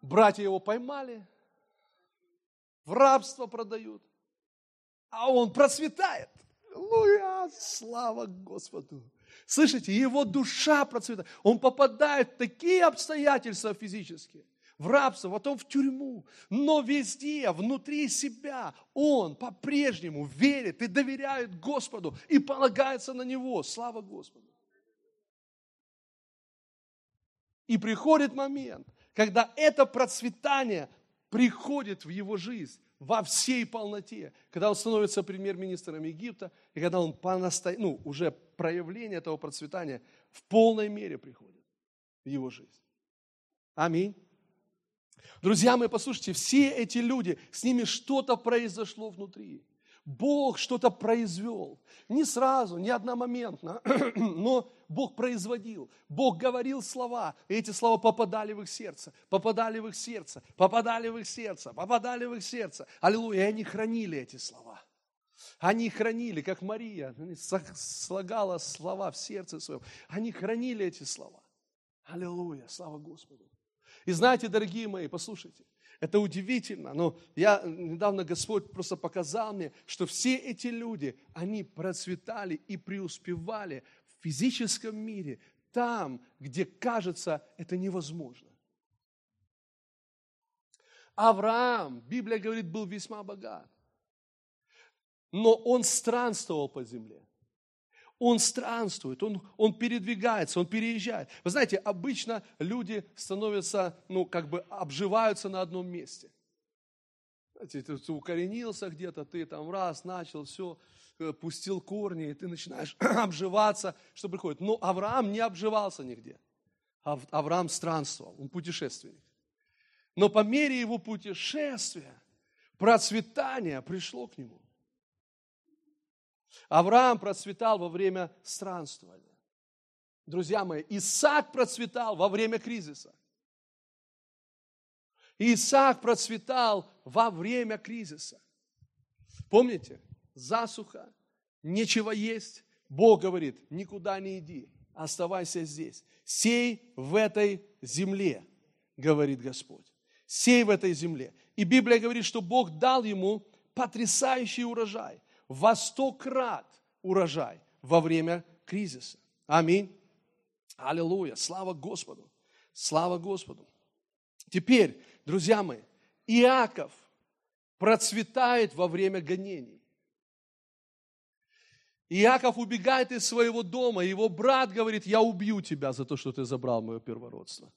Братья его поймали, в рабство продают, а он процветает. Аллилуйя, слава Господу. Слышите, его душа процветает. Он попадает в такие обстоятельства физические, в рабство, потом в тюрьму. Но везде, внутри себя, он по-прежнему верит и доверяет Господу и полагается на Него. Слава Господу. И приходит момент, когда это процветание приходит в его жизнь во всей полноте, когда он становится премьер-министром Египта, и когда он по насто... ну, уже проявление этого процветания в полной мере приходит в его жизнь. Аминь. Друзья мои, послушайте, все эти люди, с ними что-то произошло внутри. Бог что-то произвел. Не сразу, не одномоментно, но Бог производил. Бог говорил слова, и эти слова попадали в их сердце, попадали в их сердце, попадали в их сердце, попадали в их сердце. Аллилуйя, и они хранили эти слова. Они хранили, как Мария слагала слова в сердце своем. Они хранили эти слова. Аллилуйя, слава Господу. И знаете, дорогие мои, послушайте, это удивительно, но я недавно Господь просто показал мне, что все эти люди, они процветали и преуспевали в физическом мире, там, где кажется это невозможно. Авраам, Библия говорит, был весьма богат, но он странствовал по земле. Он странствует, он, он передвигается, он переезжает. Вы знаете, обычно люди становятся, ну, как бы обживаются на одном месте. Знаете, ты, ты укоренился где-то, ты там раз начал, все, э, пустил корни, и ты начинаешь обживаться, что приходит. Но Авраам не обживался нигде. Авраам странствовал, он путешественник. Но по мере его путешествия процветание пришло к нему. Авраам процветал во время странствования. Друзья мои, Исаак процветал во время кризиса. Исаак процветал во время кризиса. Помните? Засуха, нечего есть. Бог говорит, никуда не иди, оставайся здесь. Сей в этой земле, говорит Господь. Сей в этой земле. И Библия говорит, что Бог дал ему потрясающий урожай во сто крат урожай во время кризиса. Аминь. Аллилуйя. Слава Господу. Слава Господу. Теперь, друзья мои, Иаков процветает во время гонений. Иаков убегает из своего дома, его брат говорит, я убью тебя за то, что ты забрал мое первородство.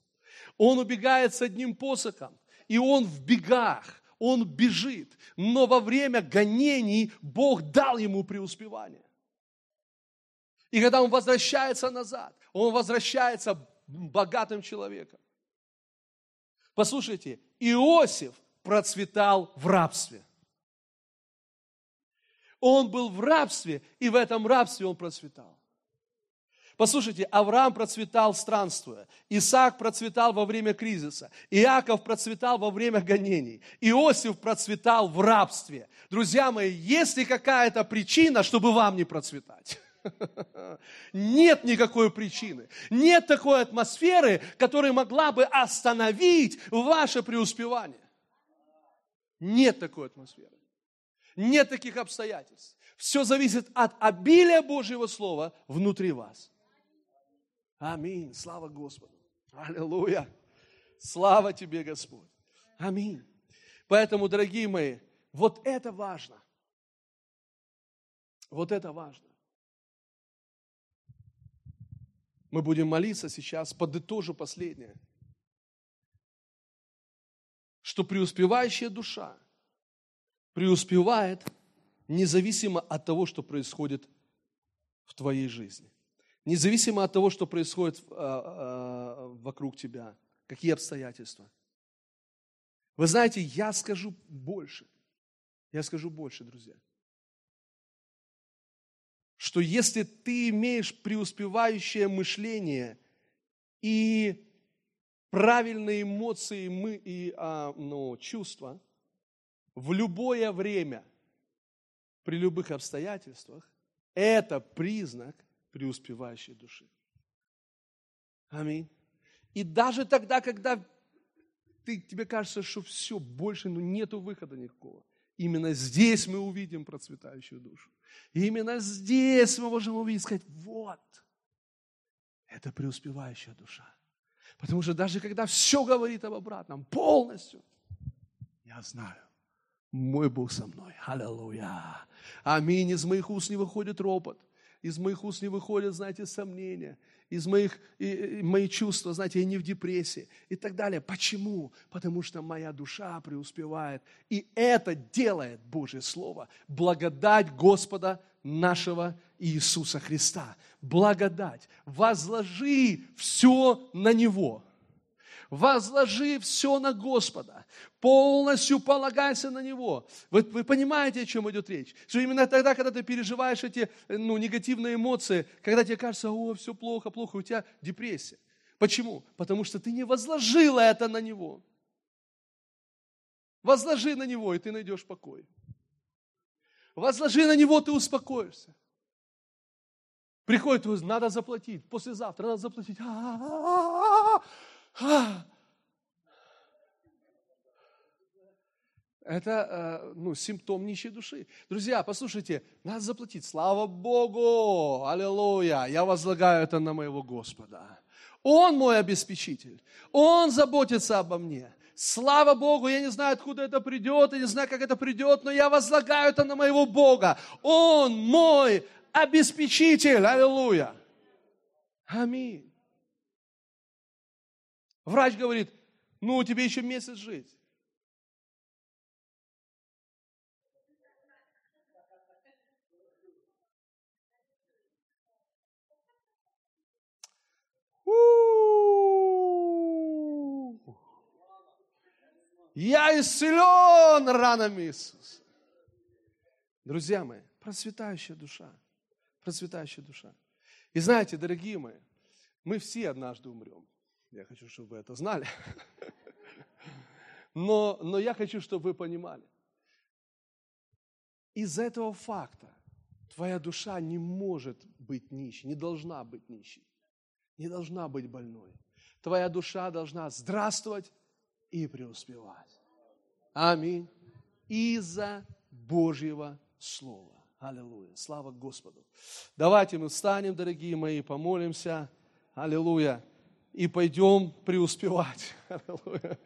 Он убегает с одним посохом, и он в бегах, он бежит. Но во время гонений Бог дал ему преуспевание. И когда он возвращается назад, он возвращается богатым человеком. Послушайте, Иосиф процветал в рабстве. Он был в рабстве, и в этом рабстве он процветал. Послушайте, Авраам процветал странствуя, Исаак процветал во время кризиса, Иаков процветал во время гонений, Иосиф процветал в рабстве. Друзья мои, есть ли какая-то причина, чтобы вам не процветать? Нет никакой причины. Нет такой атмосферы, которая могла бы остановить ваше преуспевание. Нет такой атмосферы. Нет таких обстоятельств. Все зависит от обилия Божьего Слова внутри вас. Аминь. Слава Господу. Аллилуйя. Слава тебе, Господь. Аминь. Поэтому, дорогие мои, вот это важно. Вот это важно. Мы будем молиться сейчас, подытожу последнее. Что преуспевающая душа преуспевает независимо от того, что происходит в твоей жизни. Независимо от того, что происходит а, а, вокруг тебя, какие обстоятельства. Вы знаете, я скажу больше. Я скажу больше, друзья. Что если ты имеешь преуспевающее мышление и правильные эмоции мы, и а, ну, чувства в любое время, при любых обстоятельствах, это признак преуспевающей души. Аминь. И даже тогда, когда ты, тебе кажется, что все, больше ну, нету выхода никакого, именно здесь мы увидим процветающую душу. И именно здесь мы можем увидеть, сказать, вот, это преуспевающая душа. Потому что даже когда все говорит об обратном, полностью, я знаю, мой Бог со мной. Аллилуйя. Аминь. Из моих уст не выходит ропот. Из моих уст не выходят, знаете, сомнения. Из моих, и, и, мои чувства, знаете, я не в депрессии и так далее. Почему? Потому что моя душа преуспевает. И это делает Божье Слово. Благодать Господа нашего Иисуса Христа. Благодать. Возложи все на Него. Возложи все на Господа. Полностью полагайся на Него. Вы, вы понимаете, о чем идет речь? Что именно тогда, когда ты переживаешь эти ну, негативные эмоции, когда тебе кажется, о, все плохо, плохо, у тебя депрессия. Почему? Потому что ты не возложила это на Него. Возложи на Него, и ты найдешь покой. Возложи на него, ты успокоишься. Приходит, надо заплатить, послезавтра надо заплатить. Это э, ну, симптом нищей души. Друзья, послушайте, надо заплатить. Слава Богу! Аллилуйя! Я возлагаю это на моего Господа. Он мой обеспечитель. Он заботится обо мне. Слава Богу, я не знаю, откуда это придет, я не знаю, как это придет, но я возлагаю это на моего Бога. Он мой обеспечитель. Аллилуйя. Аминь. Врач говорит, ну, тебе еще месяц жить. Я исцелен ранами Иисуса. Друзья мои, процветающая душа. Процветающая душа. И знаете, дорогие мои, мы все однажды умрем. Я хочу, чтобы вы это знали. Но, но я хочу, чтобы вы понимали. Из-за этого факта твоя душа не может быть нищей, не должна быть нищей, не должна быть больной. Твоя душа должна здравствовать и преуспевать. Аминь. Из-за Божьего Слова. Аллилуйя. Слава Господу. Давайте мы встанем, дорогие мои, помолимся. Аллилуйя и пойдем преуспевать. Аллилуйя.